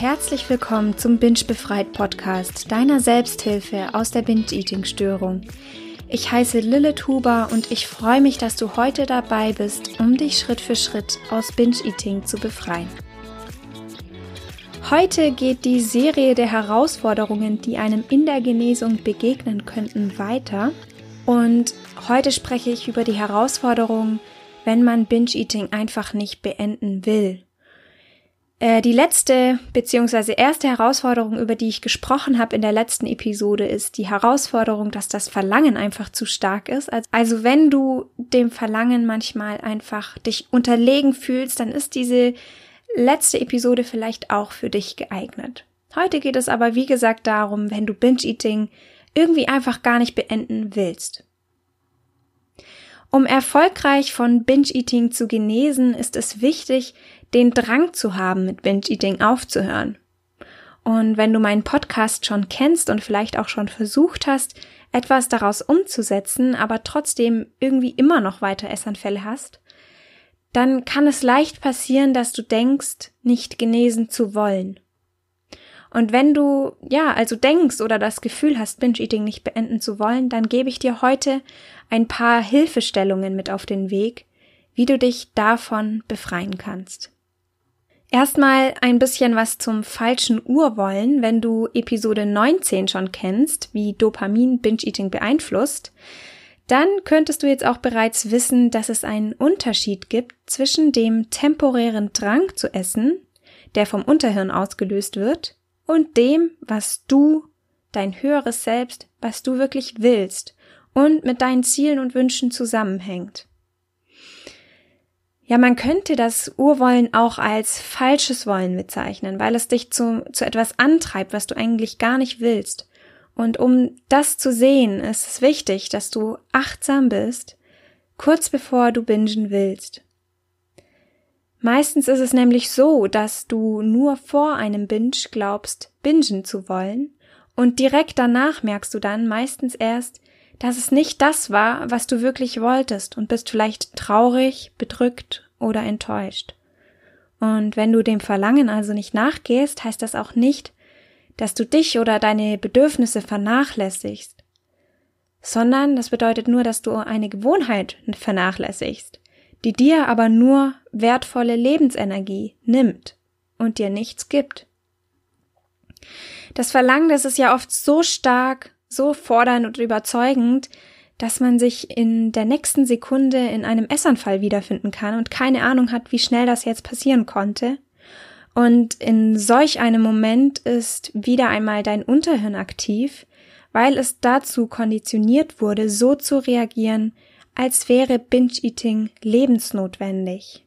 Herzlich willkommen zum Binge Befreit Podcast, deiner Selbsthilfe aus der Binge-Eating-Störung. Ich heiße Lilith Huber und ich freue mich, dass du heute dabei bist, um dich Schritt für Schritt aus Binge-Eating zu befreien. Heute geht die Serie der Herausforderungen, die einem in der Genesung begegnen könnten, weiter. Und heute spreche ich über die Herausforderung, wenn man Binge-Eating einfach nicht beenden will. Äh, die letzte bzw. erste Herausforderung, über die ich gesprochen habe in der letzten Episode, ist die Herausforderung, dass das Verlangen einfach zu stark ist. Also wenn du dem Verlangen manchmal einfach dich unterlegen fühlst, dann ist diese letzte Episode vielleicht auch für dich geeignet. Heute geht es aber, wie gesagt, darum, wenn du Binge-Eating irgendwie einfach gar nicht beenden willst. Um erfolgreich von Binge-Eating zu genesen, ist es wichtig, den Drang zu haben, mit Binge-Eating aufzuhören. Und wenn du meinen Podcast schon kennst und vielleicht auch schon versucht hast, etwas daraus umzusetzen, aber trotzdem irgendwie immer noch weiter Essanfälle hast, dann kann es leicht passieren, dass du denkst, nicht genesen zu wollen. Und wenn du, ja, also denkst oder das Gefühl hast, Binge-Eating nicht beenden zu wollen, dann gebe ich dir heute ein paar Hilfestellungen mit auf den Weg, wie du dich davon befreien kannst. Erstmal ein bisschen was zum falschen Urwollen, wenn du Episode 19 schon kennst, wie Dopamin Binge-Eating beeinflusst, dann könntest du jetzt auch bereits wissen, dass es einen Unterschied gibt zwischen dem temporären Drang zu essen, der vom Unterhirn ausgelöst wird, und dem, was du, dein höheres Selbst, was du wirklich willst und mit deinen Zielen und Wünschen zusammenhängt. Ja, man könnte das Urwollen auch als falsches Wollen bezeichnen, weil es dich zu, zu etwas antreibt, was du eigentlich gar nicht willst. Und um das zu sehen, ist es wichtig, dass du achtsam bist, kurz bevor du bingen willst. Meistens ist es nämlich so, dass du nur vor einem Binge glaubst, bingen zu wollen, und direkt danach merkst du dann meistens erst, dass es nicht das war, was du wirklich wolltest und bist vielleicht traurig, bedrückt oder enttäuscht. Und wenn du dem Verlangen also nicht nachgehst, heißt das auch nicht, dass du dich oder deine Bedürfnisse vernachlässigst, sondern das bedeutet nur, dass du eine Gewohnheit vernachlässigst, die dir aber nur wertvolle Lebensenergie nimmt und dir nichts gibt. Das Verlangen, das ist ja oft so stark so fordernd und überzeugend, dass man sich in der nächsten Sekunde in einem Essanfall wiederfinden kann und keine Ahnung hat, wie schnell das jetzt passieren konnte. Und in solch einem Moment ist wieder einmal dein Unterhirn aktiv, weil es dazu konditioniert wurde, so zu reagieren, als wäre Binge-Eating lebensnotwendig.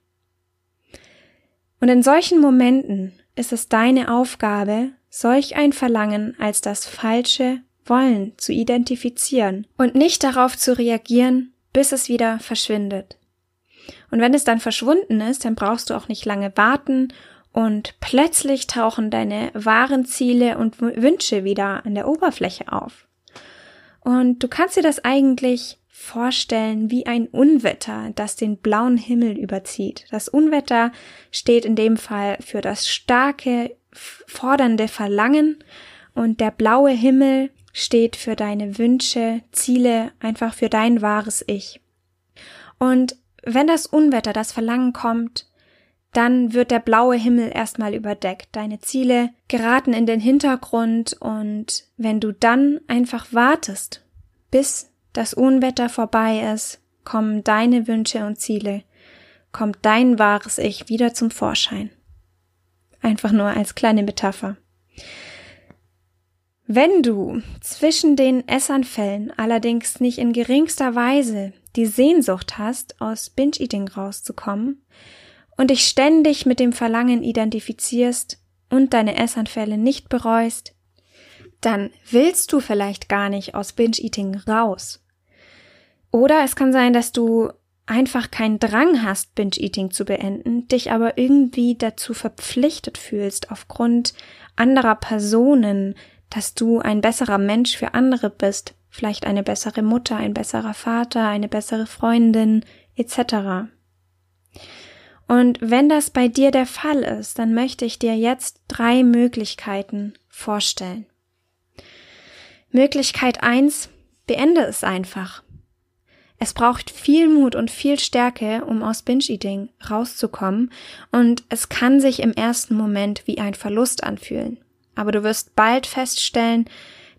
Und in solchen Momenten ist es deine Aufgabe, solch ein Verlangen als das falsche wollen zu identifizieren und nicht darauf zu reagieren, bis es wieder verschwindet. Und wenn es dann verschwunden ist, dann brauchst du auch nicht lange warten und plötzlich tauchen deine wahren Ziele und Wünsche wieder an der Oberfläche auf. Und du kannst dir das eigentlich vorstellen wie ein Unwetter, das den blauen Himmel überzieht. Das Unwetter steht in dem Fall für das starke, fordernde Verlangen und der blaue Himmel steht für deine Wünsche, Ziele, einfach für dein wahres Ich. Und wenn das Unwetter, das Verlangen kommt, dann wird der blaue Himmel erstmal überdeckt. Deine Ziele geraten in den Hintergrund und wenn du dann einfach wartest, bis das Unwetter vorbei ist, kommen deine Wünsche und Ziele, kommt dein wahres Ich wieder zum Vorschein. Einfach nur als kleine Metapher. Wenn du zwischen den Essanfällen allerdings nicht in geringster Weise die Sehnsucht hast, aus Binge-Eating rauszukommen und dich ständig mit dem Verlangen identifizierst und deine Essanfälle nicht bereust, dann willst du vielleicht gar nicht aus Binge-Eating raus. Oder es kann sein, dass du einfach keinen Drang hast, Binge-Eating zu beenden, dich aber irgendwie dazu verpflichtet fühlst aufgrund anderer Personen, dass du ein besserer Mensch für andere bist, vielleicht eine bessere Mutter, ein besserer Vater, eine bessere Freundin etc. Und wenn das bei dir der Fall ist, dann möchte ich dir jetzt drei Möglichkeiten vorstellen. Möglichkeit eins: beende es einfach. Es braucht viel Mut und viel Stärke, um aus Binge-Eating rauszukommen, und es kann sich im ersten Moment wie ein Verlust anfühlen. Aber du wirst bald feststellen,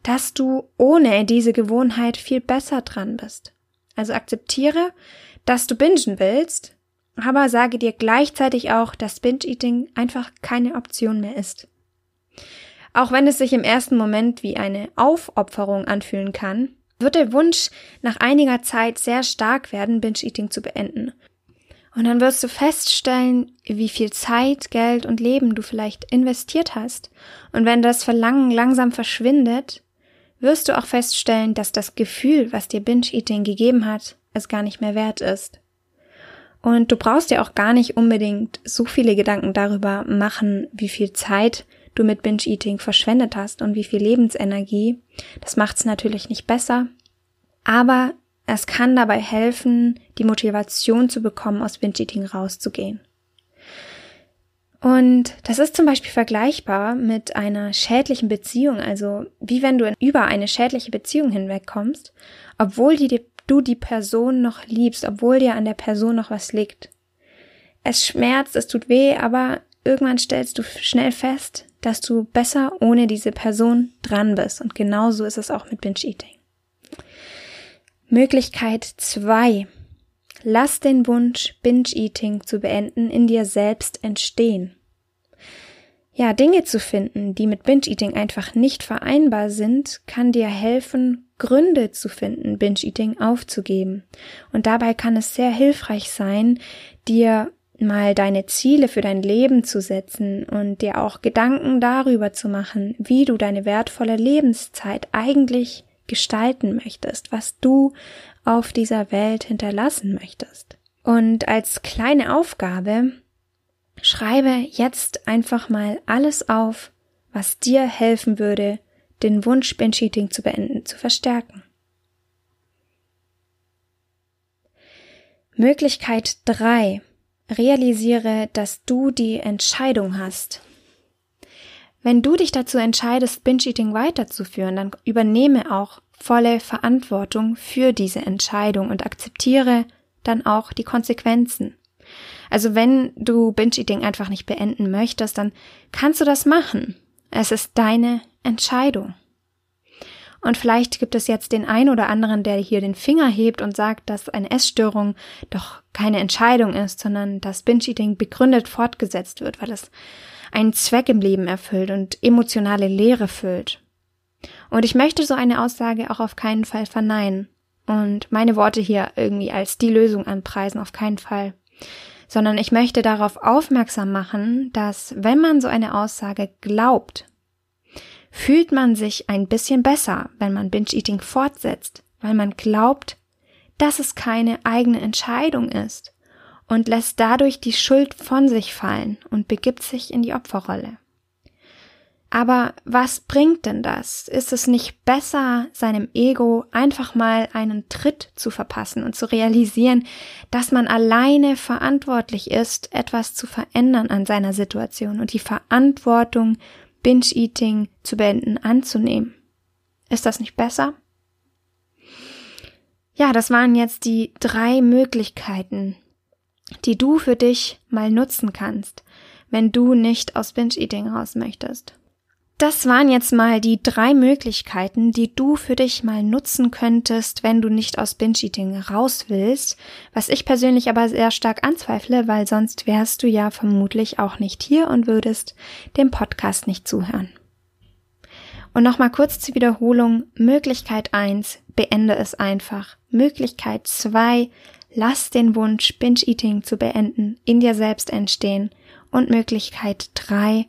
dass du ohne diese Gewohnheit viel besser dran bist. Also akzeptiere, dass du bingen willst, aber sage dir gleichzeitig auch, dass Binge-Eating einfach keine Option mehr ist. Auch wenn es sich im ersten Moment wie eine Aufopferung anfühlen kann, wird der Wunsch nach einiger Zeit sehr stark werden, Binge-Eating zu beenden. Und dann wirst du feststellen, wie viel Zeit, Geld und Leben du vielleicht investiert hast. Und wenn das Verlangen langsam verschwindet, wirst du auch feststellen, dass das Gefühl, was dir Binge-Eating gegeben hat, es gar nicht mehr wert ist. Und du brauchst dir auch gar nicht unbedingt so viele Gedanken darüber machen, wie viel Zeit du mit Binge-Eating verschwendet hast und wie viel Lebensenergie. Das macht's natürlich nicht besser. Aber es kann dabei helfen, die Motivation zu bekommen, aus Binge-Eating rauszugehen. Und das ist zum Beispiel vergleichbar mit einer schädlichen Beziehung, also wie wenn du über eine schädliche Beziehung hinwegkommst, obwohl die, du die Person noch liebst, obwohl dir an der Person noch was liegt. Es schmerzt, es tut weh, aber irgendwann stellst du schnell fest, dass du besser ohne diese Person dran bist. Und genauso ist es auch mit Binge-Eating. Möglichkeit zwei: Lass den Wunsch, Binge-Eating zu beenden, in dir selbst entstehen. Ja, Dinge zu finden, die mit Binge-Eating einfach nicht vereinbar sind, kann dir helfen, Gründe zu finden, Binge-Eating aufzugeben. Und dabei kann es sehr hilfreich sein, dir mal deine Ziele für dein Leben zu setzen und dir auch Gedanken darüber zu machen, wie du deine wertvolle Lebenszeit eigentlich gestalten möchtest, was du auf dieser Welt hinterlassen möchtest. Und als kleine Aufgabe schreibe jetzt einfach mal alles auf, was dir helfen würde, den Wunsch Binge-Eating zu beenden, zu verstärken. Möglichkeit drei realisiere, dass du die Entscheidung hast. Wenn du dich dazu entscheidest, Binge-Eating weiterzuführen, dann übernehme auch volle Verantwortung für diese Entscheidung und akzeptiere dann auch die Konsequenzen. Also wenn du Binge-Eating einfach nicht beenden möchtest, dann kannst du das machen. Es ist deine Entscheidung. Und vielleicht gibt es jetzt den einen oder anderen, der hier den Finger hebt und sagt, dass eine Essstörung doch keine Entscheidung ist, sondern dass Binge-Eating begründet fortgesetzt wird, weil es einen Zweck im Leben erfüllt und emotionale Leere füllt. Und ich möchte so eine Aussage auch auf keinen Fall verneinen und meine Worte hier irgendwie als die Lösung anpreisen, auf keinen Fall. Sondern ich möchte darauf aufmerksam machen, dass wenn man so eine Aussage glaubt, fühlt man sich ein bisschen besser, wenn man Binge-Eating fortsetzt, weil man glaubt, dass es keine eigene Entscheidung ist und lässt dadurch die Schuld von sich fallen und begibt sich in die Opferrolle. Aber was bringt denn das? Ist es nicht besser, seinem Ego einfach mal einen Tritt zu verpassen und zu realisieren, dass man alleine verantwortlich ist, etwas zu verändern an seiner Situation und die Verantwortung Binge-Eating zu beenden anzunehmen. Ist das nicht besser? Ja, das waren jetzt die drei Möglichkeiten, die du für dich mal nutzen kannst, wenn du nicht aus Binge-Eating raus möchtest. Das waren jetzt mal die drei Möglichkeiten, die du für dich mal nutzen könntest, wenn du nicht aus Binge-Eating raus willst, was ich persönlich aber sehr stark anzweifle, weil sonst wärst du ja vermutlich auch nicht hier und würdest dem Podcast nicht zuhören. Und nochmal kurz zur Wiederholung. Möglichkeit eins: beende es einfach. Möglichkeit zwei: lass den Wunsch, Binge-Eating zu beenden, in dir selbst entstehen. Und Möglichkeit drei: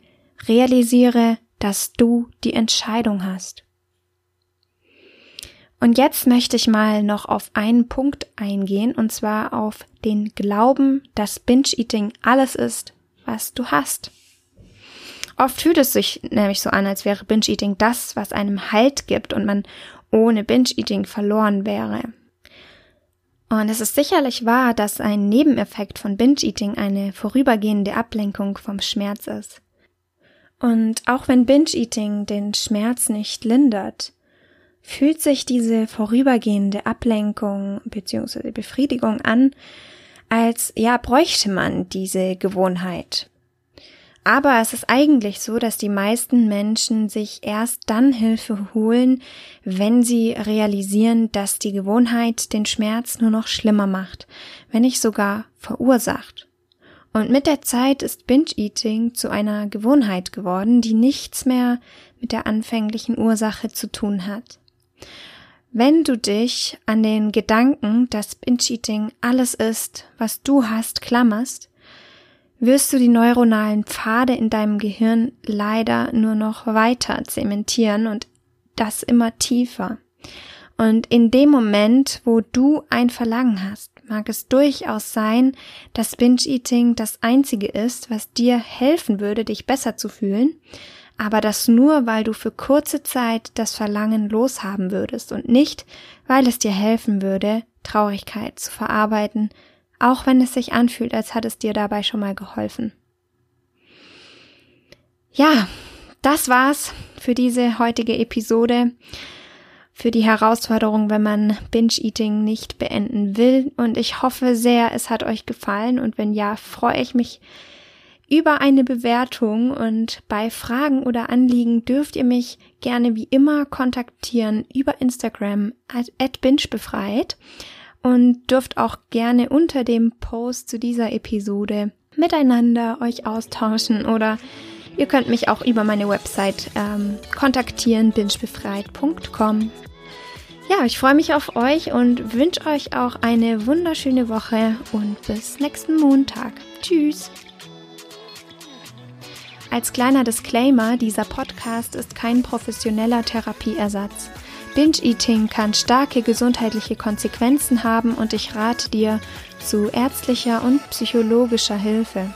realisiere, dass du die Entscheidung hast. Und jetzt möchte ich mal noch auf einen Punkt eingehen, und zwar auf den Glauben, dass Binge-Eating alles ist, was du hast. Oft fühlt es sich nämlich so an, als wäre Binge-Eating das, was einem Halt gibt und man ohne Binge-Eating verloren wäre. Und es ist sicherlich wahr, dass ein Nebeneffekt von Binge-Eating eine vorübergehende Ablenkung vom Schmerz ist. Und auch wenn Binge-Eating den Schmerz nicht lindert, fühlt sich diese vorübergehende Ablenkung bzw. Befriedigung an, als ja bräuchte man diese Gewohnheit. Aber es ist eigentlich so, dass die meisten Menschen sich erst dann Hilfe holen, wenn sie realisieren, dass die Gewohnheit den Schmerz nur noch schlimmer macht, wenn nicht sogar verursacht. Und mit der Zeit ist Binge-Eating zu einer Gewohnheit geworden, die nichts mehr mit der anfänglichen Ursache zu tun hat. Wenn du dich an den Gedanken, dass Binge-Eating alles ist, was du hast, klammerst, wirst du die neuronalen Pfade in deinem Gehirn leider nur noch weiter zementieren und das immer tiefer. Und in dem Moment, wo du ein Verlangen hast, mag es durchaus sein, dass Binge-Eating das einzige ist, was dir helfen würde, dich besser zu fühlen, aber das nur, weil du für kurze Zeit das Verlangen loshaben würdest und nicht, weil es dir helfen würde, Traurigkeit zu verarbeiten, auch wenn es sich anfühlt, als hat es dir dabei schon mal geholfen. Ja, das war's für diese heutige Episode, für die Herausforderung, wenn man Binge-Eating nicht beenden will. Und ich hoffe sehr, es hat euch gefallen. Und wenn ja, freue ich mich über eine Bewertung. Und bei Fragen oder Anliegen dürft ihr mich gerne wie immer kontaktieren über Instagram at bingebefreit und dürft auch gerne unter dem Post zu dieser Episode miteinander euch austauschen oder ihr könnt mich auch über meine Website ähm, kontaktieren, bingebefreit.com. Ja, ich freue mich auf euch und wünsche euch auch eine wunderschöne Woche und bis nächsten Montag. Tschüss! Als kleiner Disclaimer, dieser Podcast ist kein professioneller Therapieersatz. Binge-Eating kann starke gesundheitliche Konsequenzen haben und ich rate dir zu ärztlicher und psychologischer Hilfe.